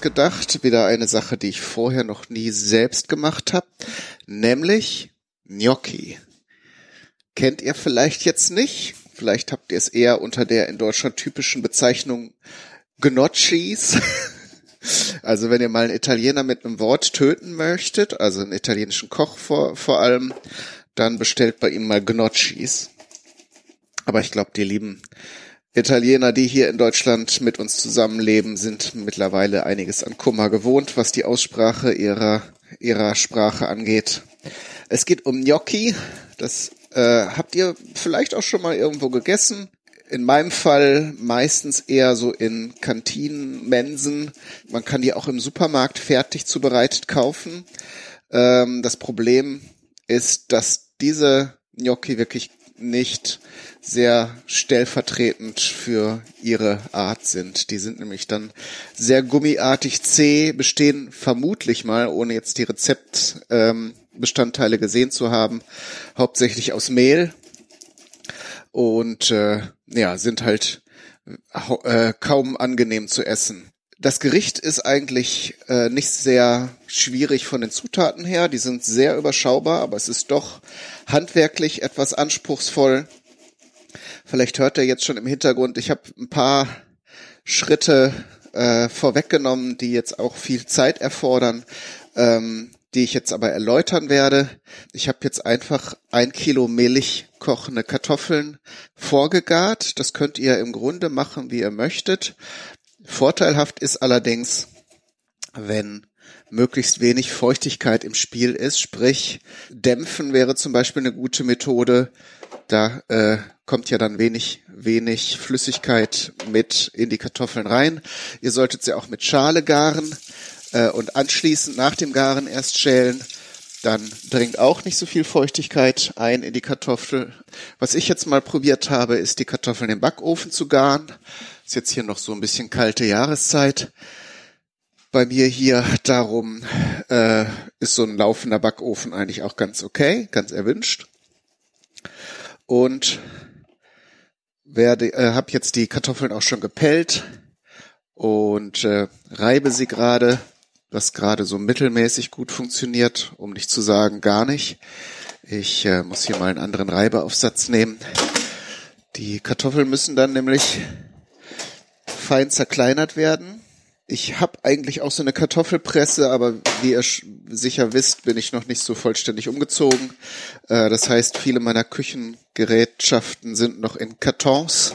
ausgedacht. Wieder eine Sache, die ich vorher noch nie selbst gemacht habe. Nämlich Gnocchi. Kennt ihr vielleicht jetzt nicht? Vielleicht habt ihr es eher unter der in Deutschland typischen Bezeichnung Gnocchis. Also wenn ihr mal einen Italiener mit einem Wort töten möchtet, also einen italienischen Koch vor, vor allem, dann bestellt bei ihm mal Gnocchis. Aber ich glaube, die lieben Italiener, die hier in Deutschland mit uns zusammenleben, sind mittlerweile einiges an Kummer gewohnt, was die Aussprache ihrer, ihrer Sprache angeht. Es geht um Gnocchi. Das äh, habt ihr vielleicht auch schon mal irgendwo gegessen. In meinem Fall meistens eher so in Kantinen, Mensen. Man kann die auch im Supermarkt fertig zubereitet kaufen. Ähm, das Problem ist, dass diese Gnocchi wirklich nicht sehr stellvertretend für ihre Art sind. Die sind nämlich dann sehr gummiartig zäh, bestehen vermutlich mal, ohne jetzt die Rezeptbestandteile ähm, gesehen zu haben, hauptsächlich aus Mehl und äh, ja, sind halt äh, kaum angenehm zu essen. Das Gericht ist eigentlich äh, nicht sehr schwierig von den Zutaten her. Die sind sehr überschaubar, aber es ist doch handwerklich etwas anspruchsvoll. Vielleicht hört ihr jetzt schon im Hintergrund, ich habe ein paar Schritte äh, vorweggenommen, die jetzt auch viel Zeit erfordern, ähm, die ich jetzt aber erläutern werde. Ich habe jetzt einfach ein Kilo mehlig kochende Kartoffeln vorgegart. Das könnt ihr im Grunde machen, wie ihr möchtet. Vorteilhaft ist allerdings, wenn möglichst wenig Feuchtigkeit im Spiel ist, sprich Dämpfen wäre zum Beispiel eine gute Methode. Da äh, kommt ja dann wenig, wenig Flüssigkeit mit in die Kartoffeln rein. Ihr solltet sie auch mit Schale garen äh, und anschließend nach dem Garen erst schälen. Dann dringt auch nicht so viel Feuchtigkeit ein in die Kartoffel. Was ich jetzt mal probiert habe, ist die Kartoffeln im Backofen zu garen. Ist jetzt hier noch so ein bisschen kalte Jahreszeit. Bei mir hier darum äh, ist so ein laufender Backofen eigentlich auch ganz okay, ganz erwünscht. Und werde, äh, habe jetzt die Kartoffeln auch schon gepellt und äh, reibe sie gerade, was gerade so mittelmäßig gut funktioniert, um nicht zu sagen gar nicht. Ich äh, muss hier mal einen anderen Reibeaufsatz nehmen. Die Kartoffeln müssen dann nämlich fein zerkleinert werden. Ich habe eigentlich auch so eine Kartoffelpresse, aber wie ihr sicher wisst, bin ich noch nicht so vollständig umgezogen. Äh, das heißt, viele meiner Küchengerätschaften sind noch in Kartons.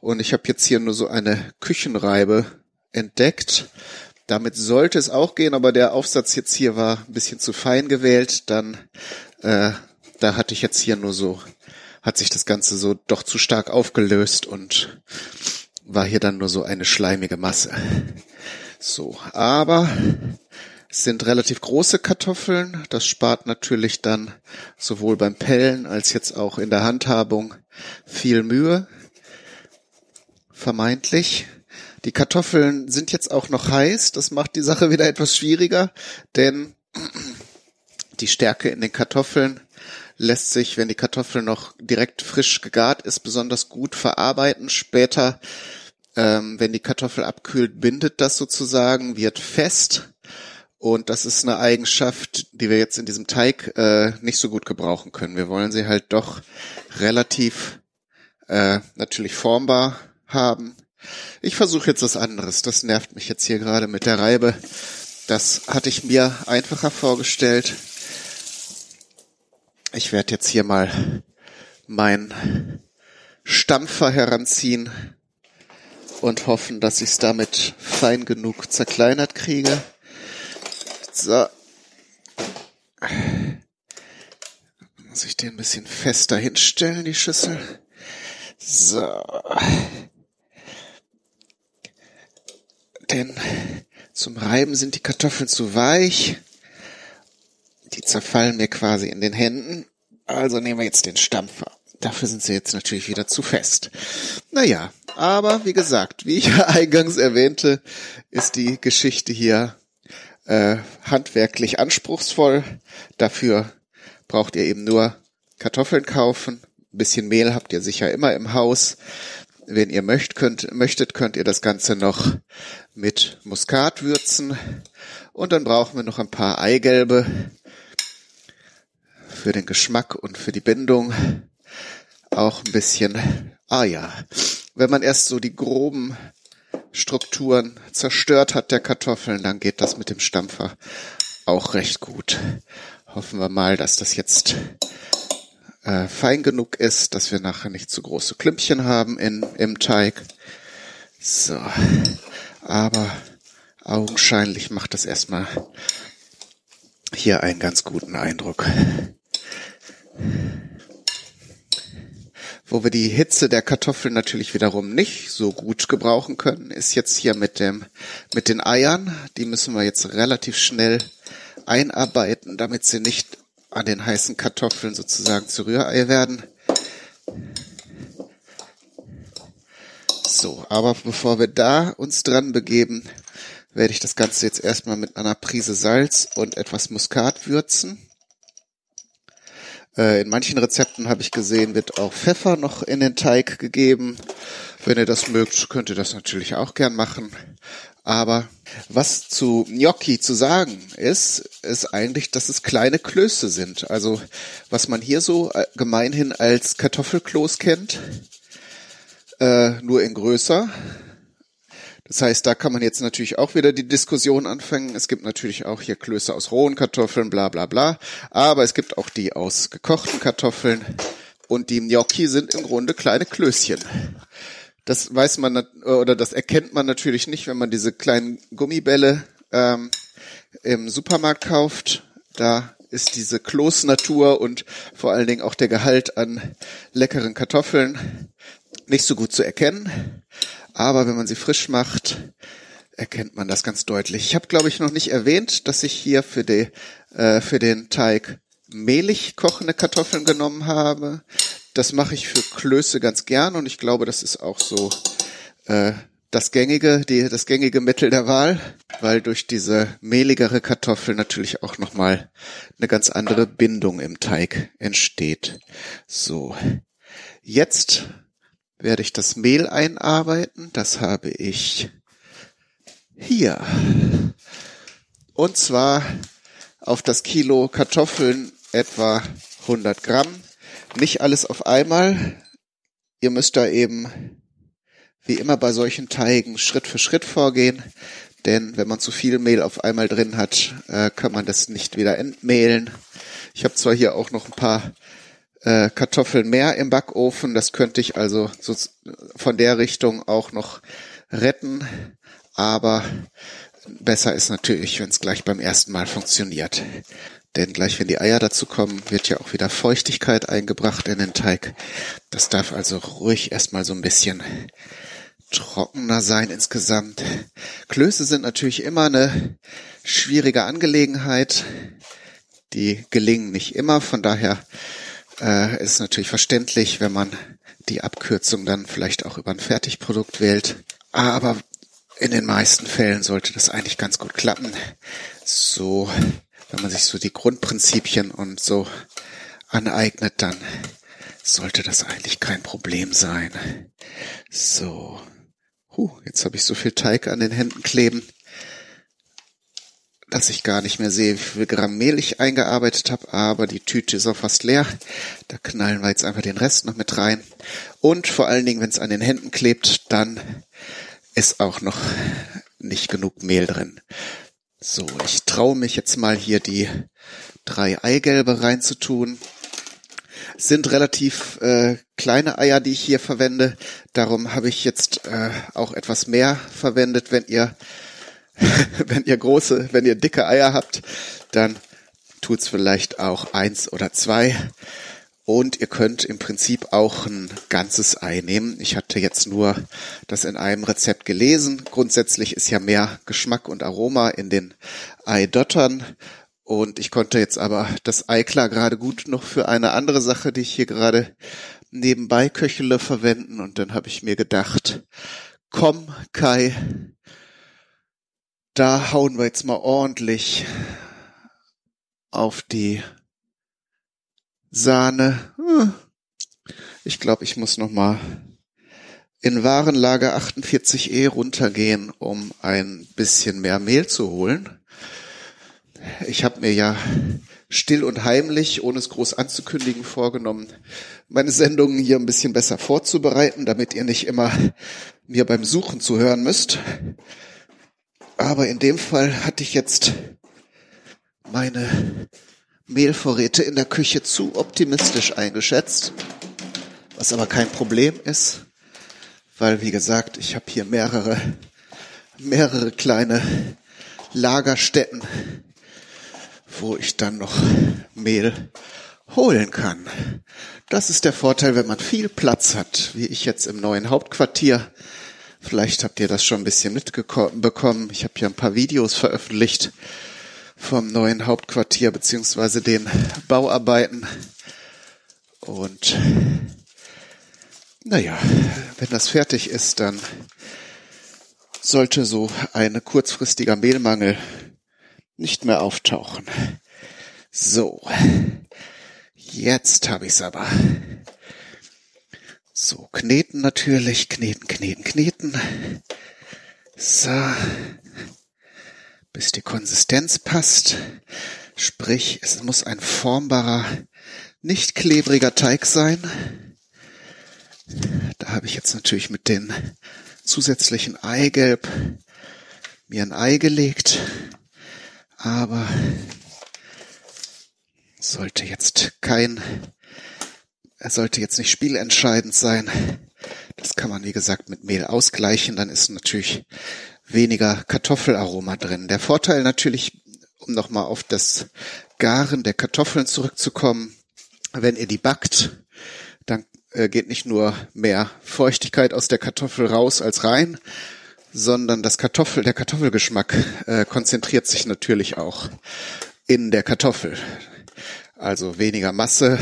Und ich habe jetzt hier nur so eine Küchenreibe entdeckt. Damit sollte es auch gehen, aber der Aufsatz jetzt hier war ein bisschen zu fein gewählt. Dann, äh, da hatte ich jetzt hier nur so, hat sich das Ganze so doch zu stark aufgelöst und war hier dann nur so eine schleimige Masse. So, aber es sind relativ große Kartoffeln. Das spart natürlich dann sowohl beim Pellen als jetzt auch in der Handhabung viel Mühe. Vermeintlich. Die Kartoffeln sind jetzt auch noch heiß. Das macht die Sache wieder etwas schwieriger, denn die Stärke in den Kartoffeln lässt sich, wenn die Kartoffel noch direkt frisch gegart ist, besonders gut verarbeiten. Später, ähm, wenn die Kartoffel abkühlt, bindet das sozusagen, wird fest. Und das ist eine Eigenschaft, die wir jetzt in diesem Teig äh, nicht so gut gebrauchen können. Wir wollen sie halt doch relativ äh, natürlich formbar haben. Ich versuche jetzt was anderes. Das nervt mich jetzt hier gerade mit der Reibe. Das hatte ich mir einfacher vorgestellt. Ich werde jetzt hier mal mein Stampfer heranziehen und hoffen, dass ich es damit fein genug zerkleinert kriege. So. Muss ich den ein bisschen fester hinstellen, die Schüssel. So. Denn zum Reiben sind die Kartoffeln zu weich. Die zerfallen mir quasi in den Händen. Also nehmen wir jetzt den Stampfer. Dafür sind sie jetzt natürlich wieder zu fest. Naja, aber wie gesagt, wie ich eingangs erwähnte, ist die Geschichte hier äh, handwerklich anspruchsvoll. Dafür braucht ihr eben nur Kartoffeln kaufen. Ein bisschen Mehl habt ihr sicher immer im Haus. wenn ihr möchtet, könnt, möchtet, könnt ihr das Ganze noch mit Muskat würzen. Und dann brauchen wir noch ein paar Eigelbe für den Geschmack und für die Bindung. Auch ein bisschen, ah ja, wenn man erst so die groben Strukturen zerstört hat der Kartoffeln, dann geht das mit dem Stampfer auch recht gut. Hoffen wir mal, dass das jetzt äh, fein genug ist, dass wir nachher nicht zu große Klümpchen haben in, im Teig. So, aber augenscheinlich macht das erstmal hier einen ganz guten Eindruck. Wo wir die Hitze der Kartoffeln natürlich wiederum nicht so gut gebrauchen können, ist jetzt hier mit dem, mit den Eiern. Die müssen wir jetzt relativ schnell einarbeiten, damit sie nicht an den heißen Kartoffeln sozusagen zu Rührei werden. So, aber bevor wir da uns dran begeben, werde ich das Ganze jetzt erstmal mit einer Prise Salz und etwas Muskat würzen. Äh, in manchen Rezepten habe ich gesehen, wird auch Pfeffer noch in den Teig gegeben. Wenn ihr das mögt, könnt ihr das natürlich auch gern machen. Aber was zu Gnocchi zu sagen ist, ist eigentlich, dass es kleine Klöße sind. Also was man hier so äh, gemeinhin als Kartoffelkloß kennt, äh, nur in größer. Das heißt, da kann man jetzt natürlich auch wieder die Diskussion anfangen. Es gibt natürlich auch hier Klöße aus rohen Kartoffeln, bla bla bla. Aber es gibt auch die aus gekochten Kartoffeln. Und die Gnocchi sind im Grunde kleine Klößchen. Das weiß man oder das erkennt man natürlich nicht, wenn man diese kleinen Gummibälle ähm, im Supermarkt kauft. Da ist diese Kloßnatur und vor allen Dingen auch der Gehalt an leckeren Kartoffeln nicht so gut zu erkennen aber wenn man sie frisch macht, erkennt man das ganz deutlich. Ich habe, glaube ich, noch nicht erwähnt, dass ich hier für, die, äh, für den Teig mehlig kochende Kartoffeln genommen habe. Das mache ich für Klöße ganz gern und ich glaube, das ist auch so äh, das gängige, die, das gängige Mittel der Wahl, weil durch diese mehligere Kartoffel natürlich auch nochmal eine ganz andere Bindung im Teig entsteht. So. Jetzt werde ich das Mehl einarbeiten. Das habe ich hier. Und zwar auf das Kilo Kartoffeln etwa 100 Gramm. Nicht alles auf einmal. Ihr müsst da eben, wie immer bei solchen Teigen, Schritt für Schritt vorgehen. Denn wenn man zu viel Mehl auf einmal drin hat, äh, kann man das nicht wieder entmehlen. Ich habe zwar hier auch noch ein paar äh, Kartoffeln mehr im Backofen. Das könnte ich also so von der Richtung auch noch retten. Aber besser ist natürlich, wenn es gleich beim ersten Mal funktioniert. Denn gleich wenn die Eier dazu kommen, wird ja auch wieder Feuchtigkeit eingebracht in den Teig. Das darf also ruhig erstmal so ein bisschen trockener sein insgesamt. Klöße sind natürlich immer eine schwierige Angelegenheit. Die gelingen nicht immer, von daher äh, ist natürlich verständlich, wenn man die Abkürzung dann vielleicht auch über ein Fertigprodukt wählt. Aber in den meisten Fällen sollte das eigentlich ganz gut klappen. So, wenn man sich so die Grundprinzipien und so aneignet, dann sollte das eigentlich kein Problem sein. So. Huh, jetzt habe ich so viel Teig an den Händen kleben dass ich gar nicht mehr sehe, wie viel Gramm Mehl ich eingearbeitet habe, aber die Tüte ist auch fast leer. Da knallen wir jetzt einfach den Rest noch mit rein. Und vor allen Dingen, wenn es an den Händen klebt, dann ist auch noch nicht genug Mehl drin. So, ich traue mich jetzt mal hier die drei Eigelbe reinzutun. Sind relativ äh, kleine Eier, die ich hier verwende. Darum habe ich jetzt äh, auch etwas mehr verwendet. Wenn ihr wenn ihr große, wenn ihr dicke Eier habt, dann tut's vielleicht auch eins oder zwei. Und ihr könnt im Prinzip auch ein ganzes Ei nehmen. Ich hatte jetzt nur das in einem Rezept gelesen. Grundsätzlich ist ja mehr Geschmack und Aroma in den Eidottern. Und ich konnte jetzt aber das Ei klar gerade gut noch für eine andere Sache, die ich hier gerade nebenbei köchele, verwenden. Und dann habe ich mir gedacht, komm Kai, da hauen wir jetzt mal ordentlich auf die Sahne. Hm. Ich glaube, ich muss noch mal in Warenlager 48e runtergehen, um ein bisschen mehr Mehl zu holen. Ich habe mir ja still und heimlich, ohne es groß anzukündigen, vorgenommen, meine Sendungen hier ein bisschen besser vorzubereiten, damit ihr nicht immer mir beim Suchen zu hören müsst. Aber in dem Fall hatte ich jetzt meine Mehlvorräte in der Küche zu optimistisch eingeschätzt, was aber kein Problem ist, weil wie gesagt, ich habe hier mehrere mehrere kleine Lagerstätten, wo ich dann noch Mehl holen kann. Das ist der Vorteil, wenn man viel Platz hat, wie ich jetzt im neuen Hauptquartier. Vielleicht habt ihr das schon ein bisschen mitbekommen. Ich habe hier ein paar Videos veröffentlicht vom neuen Hauptquartier beziehungsweise den Bauarbeiten. Und naja, wenn das fertig ist, dann sollte so ein kurzfristiger Mehlmangel nicht mehr auftauchen. So, jetzt habe ich's aber. So, kneten natürlich, kneten, kneten, kneten. So, bis die Konsistenz passt. Sprich, es muss ein formbarer, nicht klebriger Teig sein. Da habe ich jetzt natürlich mit den zusätzlichen Eigelb mir ein Ei gelegt, aber sollte jetzt kein, er sollte jetzt nicht spielentscheidend sein. Das kann man, wie gesagt, mit Mehl ausgleichen. Dann ist natürlich weniger Kartoffelaroma drin. Der Vorteil natürlich, um nochmal auf das Garen der Kartoffeln zurückzukommen, wenn ihr die backt, dann äh, geht nicht nur mehr Feuchtigkeit aus der Kartoffel raus als rein, sondern das Kartoffel, der Kartoffelgeschmack äh, konzentriert sich natürlich auch in der Kartoffel. Also weniger Masse,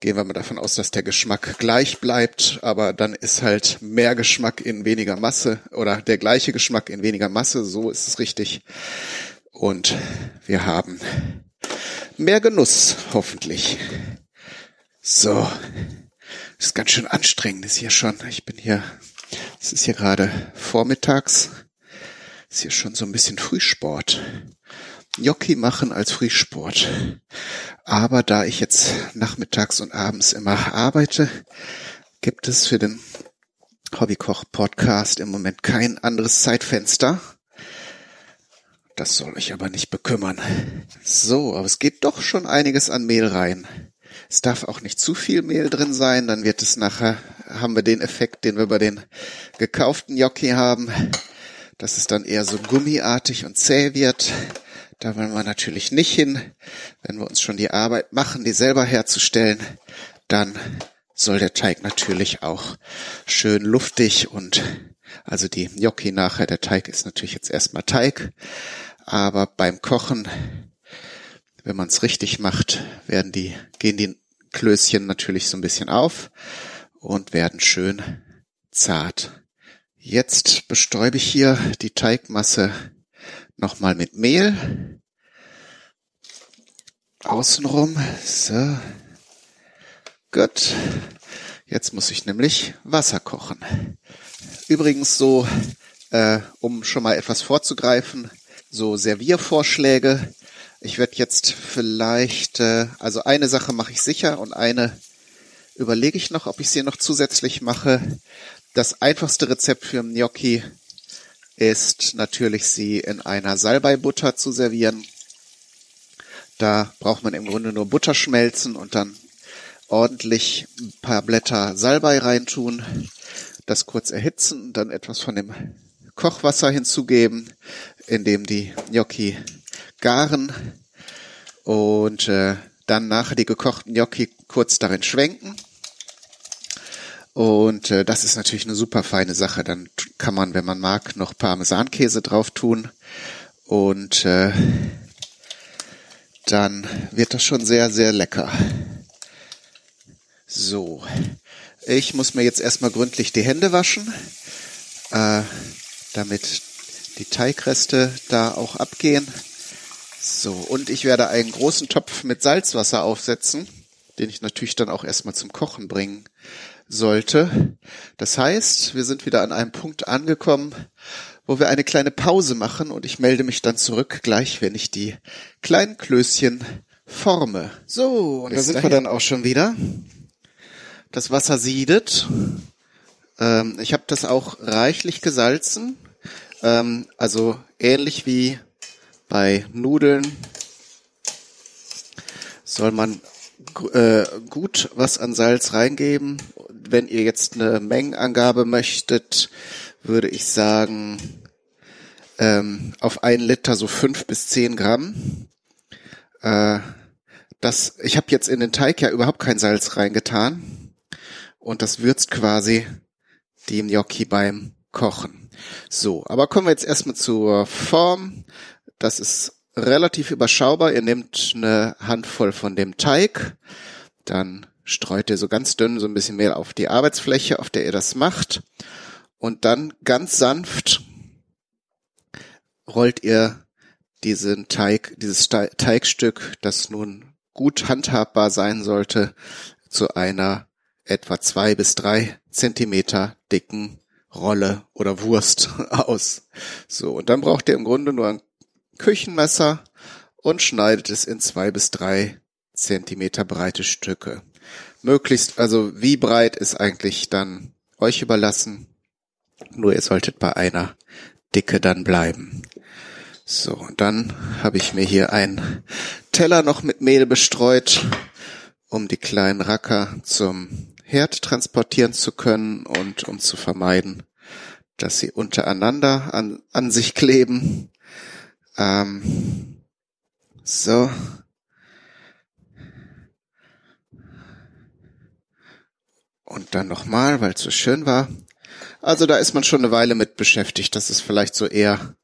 gehen wir mal davon aus, dass der Geschmack gleich bleibt, aber dann ist halt mehr Geschmack in weniger Masse oder der gleiche Geschmack in weniger Masse, so ist es richtig. Und wir haben mehr Genuss, hoffentlich. So, ist ganz schön anstrengend, ist hier schon. Ich bin hier, es ist hier gerade vormittags, ist hier schon so ein bisschen Frühsport. Gnocchi machen als Frühsport. Aber da ich jetzt nachmittags und abends immer arbeite, gibt es für den Hobbykoch Podcast im Moment kein anderes Zeitfenster. Das soll euch aber nicht bekümmern. So, aber es geht doch schon einiges an Mehl rein. Es darf auch nicht zu viel Mehl drin sein, dann wird es nachher, haben wir den Effekt, den wir bei den gekauften Gnocchi haben, dass es dann eher so gummiartig und zäh wird. Da wollen wir natürlich nicht hin. Wenn wir uns schon die Arbeit machen, die selber herzustellen, dann soll der Teig natürlich auch schön luftig und also die Gnocchi nachher, der Teig ist natürlich jetzt erstmal Teig, aber beim Kochen, wenn man es richtig macht, werden die, gehen die Klößchen natürlich so ein bisschen auf und werden schön zart. Jetzt bestäube ich hier die Teigmasse nochmal mit Mehl. Außenrum. So. Gut. Jetzt muss ich nämlich Wasser kochen. Übrigens so, äh, um schon mal etwas vorzugreifen, so Serviervorschläge. Ich werde jetzt vielleicht, äh, also eine Sache mache ich sicher und eine überlege ich noch, ob ich sie noch zusätzlich mache. Das einfachste Rezept für Gnocchi ist natürlich sie in einer Salbeibutter zu servieren. Da braucht man im Grunde nur Butter schmelzen und dann ordentlich ein paar Blätter Salbei reintun, das kurz erhitzen, dann etwas von dem Kochwasser hinzugeben, in dem die Gnocchi garen und äh, dann nachher die gekochten Gnocchi kurz darin schwenken und äh, das ist natürlich eine super feine Sache. Dann kann man, wenn man mag, noch Parmesankäse drauf tun. Und äh, dann wird das schon sehr, sehr lecker. So, ich muss mir jetzt erstmal gründlich die Hände waschen, äh, damit die Teigreste da auch abgehen. So, und ich werde einen großen Topf mit Salzwasser aufsetzen den ich natürlich dann auch erstmal zum Kochen bringen sollte. Das heißt, wir sind wieder an einem Punkt angekommen, wo wir eine kleine Pause machen und ich melde mich dann zurück gleich, wenn ich die kleinen Klößchen forme. So, und Bis da sind dahin. wir dann auch schon wieder. Das Wasser siedet. Ähm, ich habe das auch reichlich gesalzen. Ähm, also ähnlich wie bei Nudeln soll man äh, gut was an Salz reingeben. Wenn ihr jetzt eine Mengenangabe möchtet, würde ich sagen, ähm, auf ein Liter so fünf bis zehn Gramm. Äh, das, ich habe jetzt in den Teig ja überhaupt kein Salz reingetan und das würzt quasi die Gnocchi beim Kochen. So, aber kommen wir jetzt erstmal zur Form. Das ist relativ überschaubar. Ihr nehmt eine Handvoll von dem Teig, dann streut ihr so ganz dünn so ein bisschen Mehl auf die Arbeitsfläche, auf der ihr das macht. Und dann ganz sanft rollt ihr diesen Teig, dieses Teigstück, das nun gut handhabbar sein sollte, zu einer etwa zwei bis drei Zentimeter dicken Rolle oder Wurst aus. So, und dann braucht ihr im Grunde nur ein Küchenmesser und schneidet es in zwei bis drei Zentimeter breite Stücke. Möglichst, also wie breit ist eigentlich dann euch überlassen. Nur ihr solltet bei einer Dicke dann bleiben. So, dann habe ich mir hier einen Teller noch mit Mehl bestreut, um die kleinen Racker zum Herd transportieren zu können und um zu vermeiden, dass sie untereinander an, an sich kleben. Ähm, so. Und dann nochmal, weil es so schön war. Also da ist man schon eine Weile mit beschäftigt. Das ist vielleicht so eher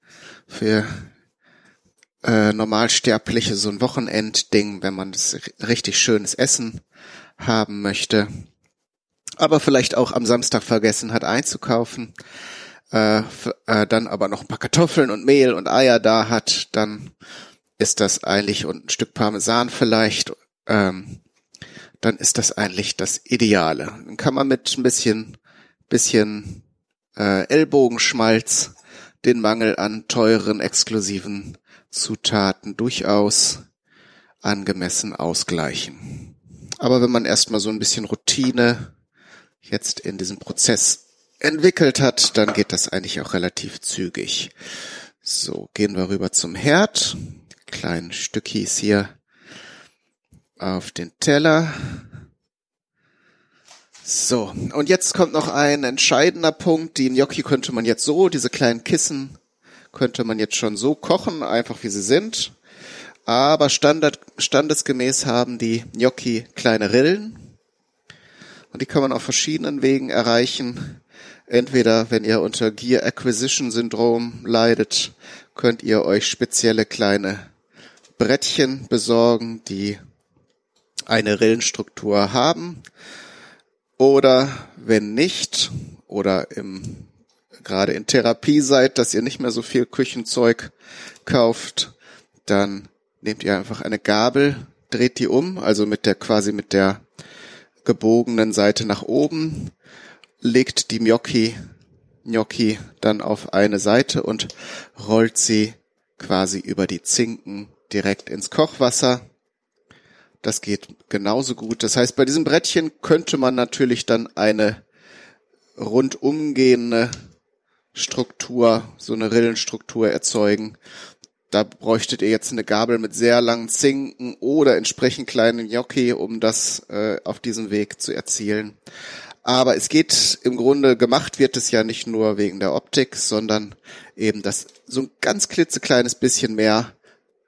für äh, Normalsterbliche so ein Wochenendding, wenn man das richtig schönes Essen haben möchte. Aber vielleicht auch am Samstag vergessen hat einzukaufen äh, äh, dann aber noch ein paar Kartoffeln und Mehl und Eier da hat, dann ist das eigentlich und ein Stück Parmesan vielleicht, ähm, dann ist das eigentlich das Ideale. Dann kann man mit ein bisschen, bisschen äh, Ellbogenschmalz den Mangel an teuren, exklusiven Zutaten durchaus angemessen ausgleichen. Aber wenn man erstmal so ein bisschen Routine jetzt in diesem Prozess entwickelt hat, dann geht das eigentlich auch relativ zügig. So, gehen wir rüber zum Herd. Kleinen Stückis hier auf den Teller. So, und jetzt kommt noch ein entscheidender Punkt. Die Gnocchi könnte man jetzt so, diese kleinen Kissen könnte man jetzt schon so kochen, einfach wie sie sind. Aber Standard, standesgemäß haben die Gnocchi kleine Rillen. Und die kann man auf verschiedenen Wegen erreichen. Entweder, wenn ihr unter Gear Acquisition Syndrom leidet, könnt ihr euch spezielle kleine Brettchen besorgen, die eine Rillenstruktur haben. Oder wenn nicht, oder im, gerade in Therapie seid, dass ihr nicht mehr so viel Küchenzeug kauft, dann nehmt ihr einfach eine Gabel, dreht die um, also mit der, quasi mit der gebogenen Seite nach oben, legt die Gnocchi, Gnocchi dann auf eine Seite und rollt sie quasi über die Zinken direkt ins Kochwasser. Das geht genauso gut. Das heißt, bei diesem Brettchen könnte man natürlich dann eine rundumgehende Struktur, so eine Rillenstruktur erzeugen. Da bräuchtet ihr jetzt eine Gabel mit sehr langen Zinken oder entsprechend kleinen Gnocchi, um das äh, auf diesem Weg zu erzielen. Aber es geht im Grunde, gemacht wird es ja nicht nur wegen der Optik, sondern eben, dass so ein ganz klitzekleines bisschen mehr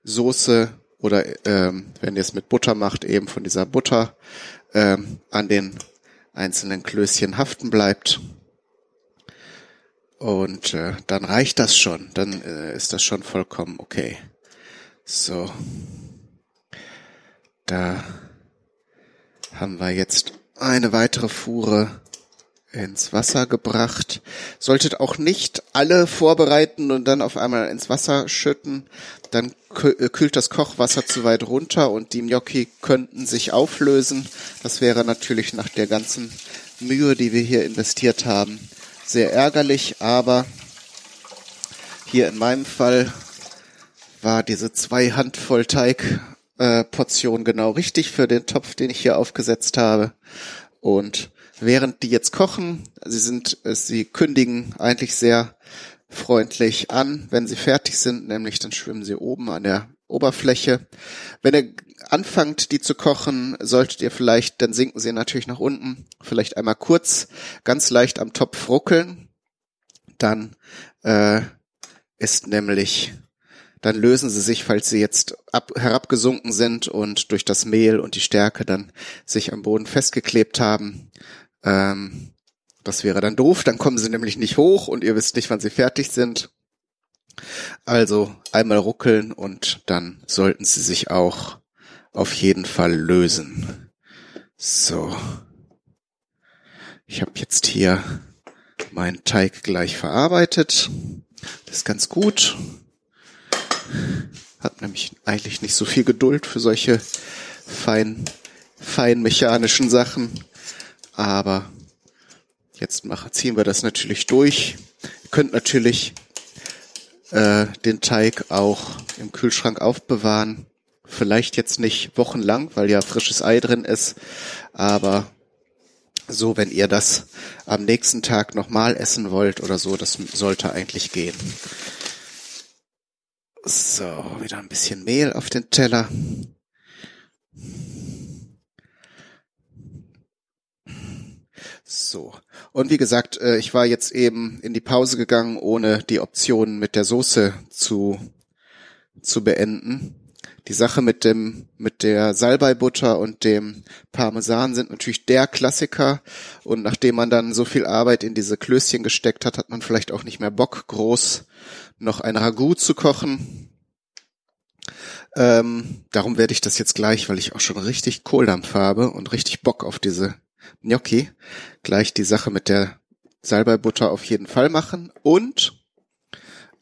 Soße oder ähm, wenn ihr es mit Butter macht, eben von dieser Butter ähm, an den einzelnen Klößchen haften bleibt. Und äh, dann reicht das schon. Dann äh, ist das schon vollkommen okay. So. Da haben wir jetzt eine weitere Fuhre ins Wasser gebracht. Solltet auch nicht alle vorbereiten und dann auf einmal ins Wasser schütten. Dann äh, kühlt das Kochwasser zu weit runter und die Gnocchi könnten sich auflösen. Das wäre natürlich nach der ganzen Mühe, die wir hier investiert haben, sehr ärgerlich. Aber hier in meinem Fall war diese zwei Handvoll Teig äh, Portion genau richtig für den Topf, den ich hier aufgesetzt habe. Und während die jetzt kochen, sie sind, äh, sie kündigen eigentlich sehr freundlich an, wenn sie fertig sind, nämlich dann schwimmen sie oben an der Oberfläche. Wenn ihr anfangt, die zu kochen, solltet ihr vielleicht, dann sinken sie natürlich nach unten, vielleicht einmal kurz, ganz leicht am Topf ruckeln. Dann äh, ist nämlich dann lösen sie sich, falls sie jetzt ab, herabgesunken sind und durch das Mehl und die Stärke dann sich am Boden festgeklebt haben. Ähm, das wäre dann doof, dann kommen sie nämlich nicht hoch und ihr wisst nicht, wann sie fertig sind. Also einmal ruckeln und dann sollten sie sich auch auf jeden Fall lösen. So. Ich habe jetzt hier meinen Teig gleich verarbeitet. Das ist ganz gut. Hat nämlich eigentlich nicht so viel Geduld für solche fein, fein mechanischen Sachen. Aber jetzt machen, ziehen wir das natürlich durch. Ihr könnt natürlich äh, den Teig auch im Kühlschrank aufbewahren. Vielleicht jetzt nicht wochenlang, weil ja frisches Ei drin ist, aber so, wenn ihr das am nächsten Tag nochmal essen wollt oder so, das sollte eigentlich gehen. So, wieder ein bisschen Mehl auf den Teller. So. Und wie gesagt, äh, ich war jetzt eben in die Pause gegangen, ohne die Option mit der Soße zu, zu beenden. Die Sache mit dem, mit der Salbeibutter und dem Parmesan sind natürlich der Klassiker. Und nachdem man dann so viel Arbeit in diese Klößchen gesteckt hat, hat man vielleicht auch nicht mehr Bock, groß noch ein Ragout zu kochen. Ähm, darum werde ich das jetzt gleich, weil ich auch schon richtig Kohldampf habe und richtig Bock auf diese Gnocchi, gleich die Sache mit der Salbeibutter auf jeden Fall machen. Und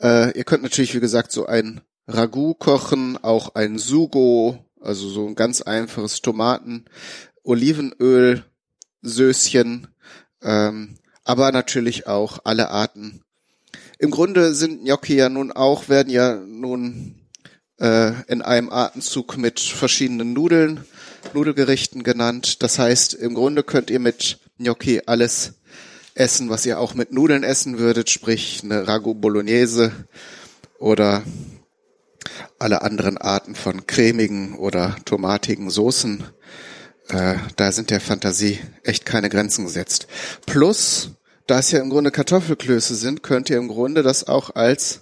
äh, ihr könnt natürlich, wie gesagt, so ein Ragout kochen, auch ein Sugo, also so ein ganz einfaches Tomaten, Olivenöl, Söschen, ähm, aber natürlich auch alle Arten im Grunde sind Gnocchi ja nun auch, werden ja nun äh, in einem Atemzug mit verschiedenen Nudeln, Nudelgerichten genannt. Das heißt, im Grunde könnt ihr mit Gnocchi alles essen, was ihr auch mit Nudeln essen würdet, sprich eine Ragu Bolognese oder alle anderen Arten von cremigen oder tomatigen Soßen. Äh, da sind der Fantasie echt keine Grenzen gesetzt. Plus, da es ja im Grunde Kartoffelklöße sind, könnt ihr im Grunde das auch als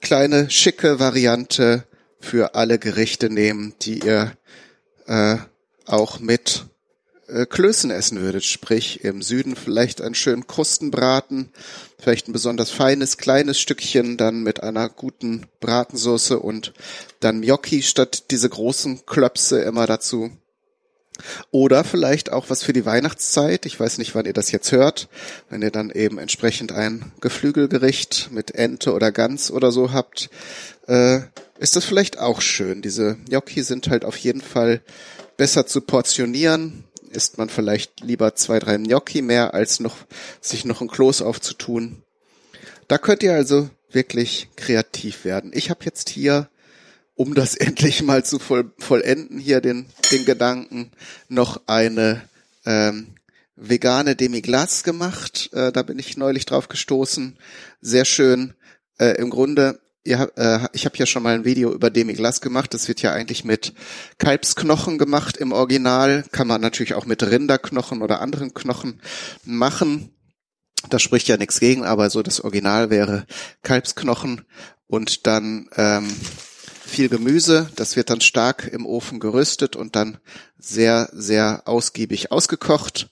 kleine schicke Variante für alle Gerichte nehmen, die ihr äh, auch mit äh, Klößen essen würdet. Sprich, im Süden vielleicht einen schönen Krustenbraten, vielleicht ein besonders feines, kleines Stückchen, dann mit einer guten Bratensoße und dann Gnocchi statt diese großen Klöpse immer dazu. Oder vielleicht auch was für die Weihnachtszeit. Ich weiß nicht, wann ihr das jetzt hört. Wenn ihr dann eben entsprechend ein Geflügelgericht mit Ente oder Gans oder so habt, äh, ist das vielleicht auch schön. Diese Gnocchi sind halt auf jeden Fall besser zu portionieren. Isst man vielleicht lieber zwei, drei Gnocchi mehr, als noch, sich noch ein Kloß aufzutun. Da könnt ihr also wirklich kreativ werden. Ich habe jetzt hier um das endlich mal zu voll, vollenden, hier den, den Gedanken, noch eine ähm, vegane Demi-Glace gemacht. Äh, da bin ich neulich drauf gestoßen. Sehr schön. Äh, Im Grunde, ihr, äh, ich habe ja schon mal ein Video über Demi-Glace gemacht. Das wird ja eigentlich mit Kalbsknochen gemacht im Original. Kann man natürlich auch mit Rinderknochen oder anderen Knochen machen. Da spricht ja nichts gegen, aber so das Original wäre Kalbsknochen und dann ähm, viel Gemüse. Das wird dann stark im Ofen geröstet und dann sehr, sehr ausgiebig ausgekocht.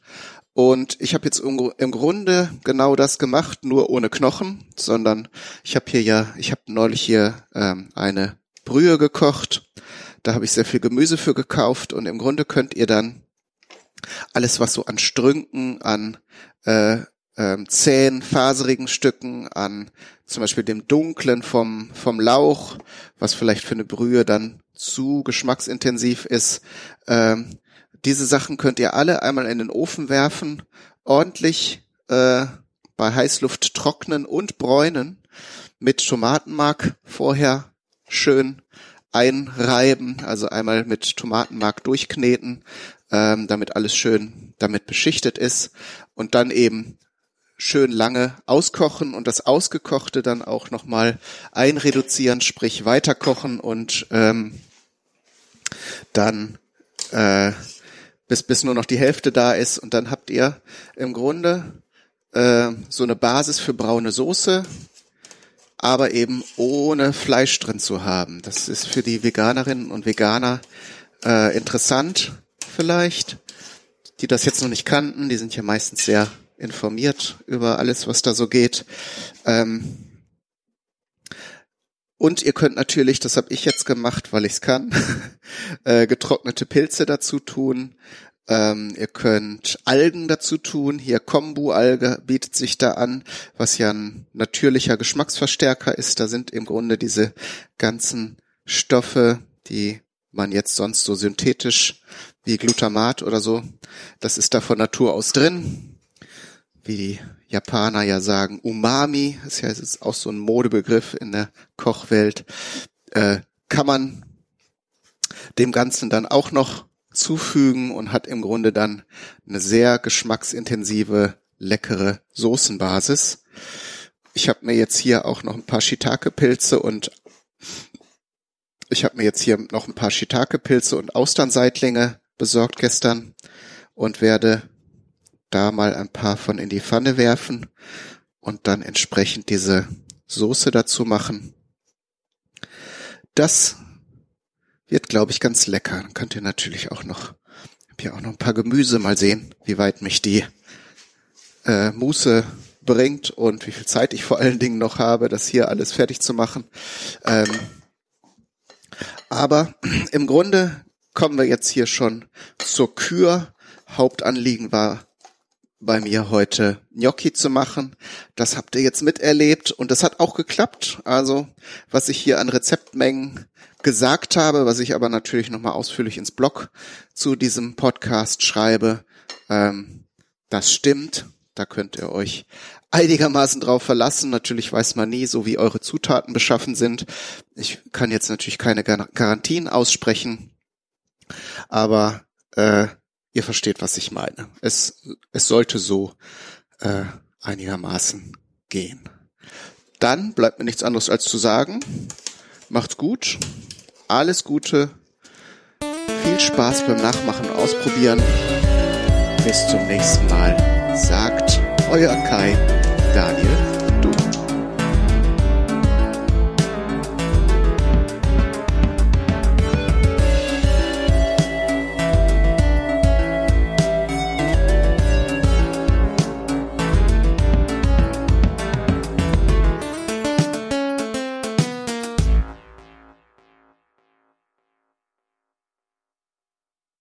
Und ich habe jetzt im Grunde genau das gemacht, nur ohne Knochen, sondern ich habe hier ja, ich habe neulich hier ähm, eine Brühe gekocht. Da habe ich sehr viel Gemüse für gekauft und im Grunde könnt ihr dann alles, was so an Strünken, an äh, ähm, zähen, faserigen Stücken, an zum Beispiel dem Dunklen vom, vom Lauch, was vielleicht für eine Brühe dann zu geschmacksintensiv ist. Ähm, diese Sachen könnt ihr alle einmal in den Ofen werfen, ordentlich äh, bei Heißluft trocknen und bräunen mit Tomatenmark vorher schön einreiben, also einmal mit Tomatenmark durchkneten, ähm, damit alles schön damit beschichtet ist und dann eben schön lange auskochen und das Ausgekochte dann auch nochmal einreduzieren, sprich weiterkochen und ähm, dann äh, bis, bis nur noch die Hälfte da ist und dann habt ihr im Grunde äh, so eine Basis für braune Soße, aber eben ohne Fleisch drin zu haben. Das ist für die Veganerinnen und Veganer äh, interessant vielleicht, die das jetzt noch nicht kannten. Die sind ja meistens sehr informiert über alles, was da so geht. Ähm, und ihr könnt natürlich, das habe ich jetzt gemacht, weil ich es kann, äh, getrocknete Pilze dazu tun. Ähm, ihr könnt Algen dazu tun. Hier Kombu-Alge bietet sich da an, was ja ein natürlicher Geschmacksverstärker ist. Da sind im Grunde diese ganzen Stoffe, die man jetzt sonst so synthetisch wie Glutamat oder so, das ist da von Natur aus drin wie die Japaner ja sagen, Umami, ist ja ist auch so ein Modebegriff in der Kochwelt, äh, kann man dem Ganzen dann auch noch zufügen und hat im Grunde dann eine sehr geschmacksintensive, leckere Soßenbasis. Ich habe mir jetzt hier auch noch ein paar Shiitake-Pilze und ich habe mir jetzt hier noch ein paar Shiitake-Pilze und Austernseitlinge besorgt gestern und werde da mal ein paar von in die Pfanne werfen und dann entsprechend diese Soße dazu machen. Das wird, glaube ich, ganz lecker. Könnt ihr natürlich auch noch, habe hier auch noch ein paar Gemüse, mal sehen, wie weit mich die äh, Muße bringt und wie viel Zeit ich vor allen Dingen noch habe, das hier alles fertig zu machen. Ähm, aber im Grunde kommen wir jetzt hier schon zur Kür. Hauptanliegen war bei mir heute Gnocchi zu machen. Das habt ihr jetzt miterlebt und das hat auch geklappt. Also was ich hier an Rezeptmengen gesagt habe, was ich aber natürlich nochmal ausführlich ins Blog zu diesem Podcast schreibe, ähm, das stimmt. Da könnt ihr euch einigermaßen drauf verlassen. Natürlich weiß man nie, so wie eure Zutaten beschaffen sind. Ich kann jetzt natürlich keine Garantien aussprechen, aber äh, ihr versteht, was ich meine. Es, es sollte so äh, einigermaßen gehen. Dann bleibt mir nichts anderes als zu sagen. Macht's gut. Alles Gute. Viel Spaß beim Nachmachen und Ausprobieren. Bis zum nächsten Mal. Sagt euer Kai.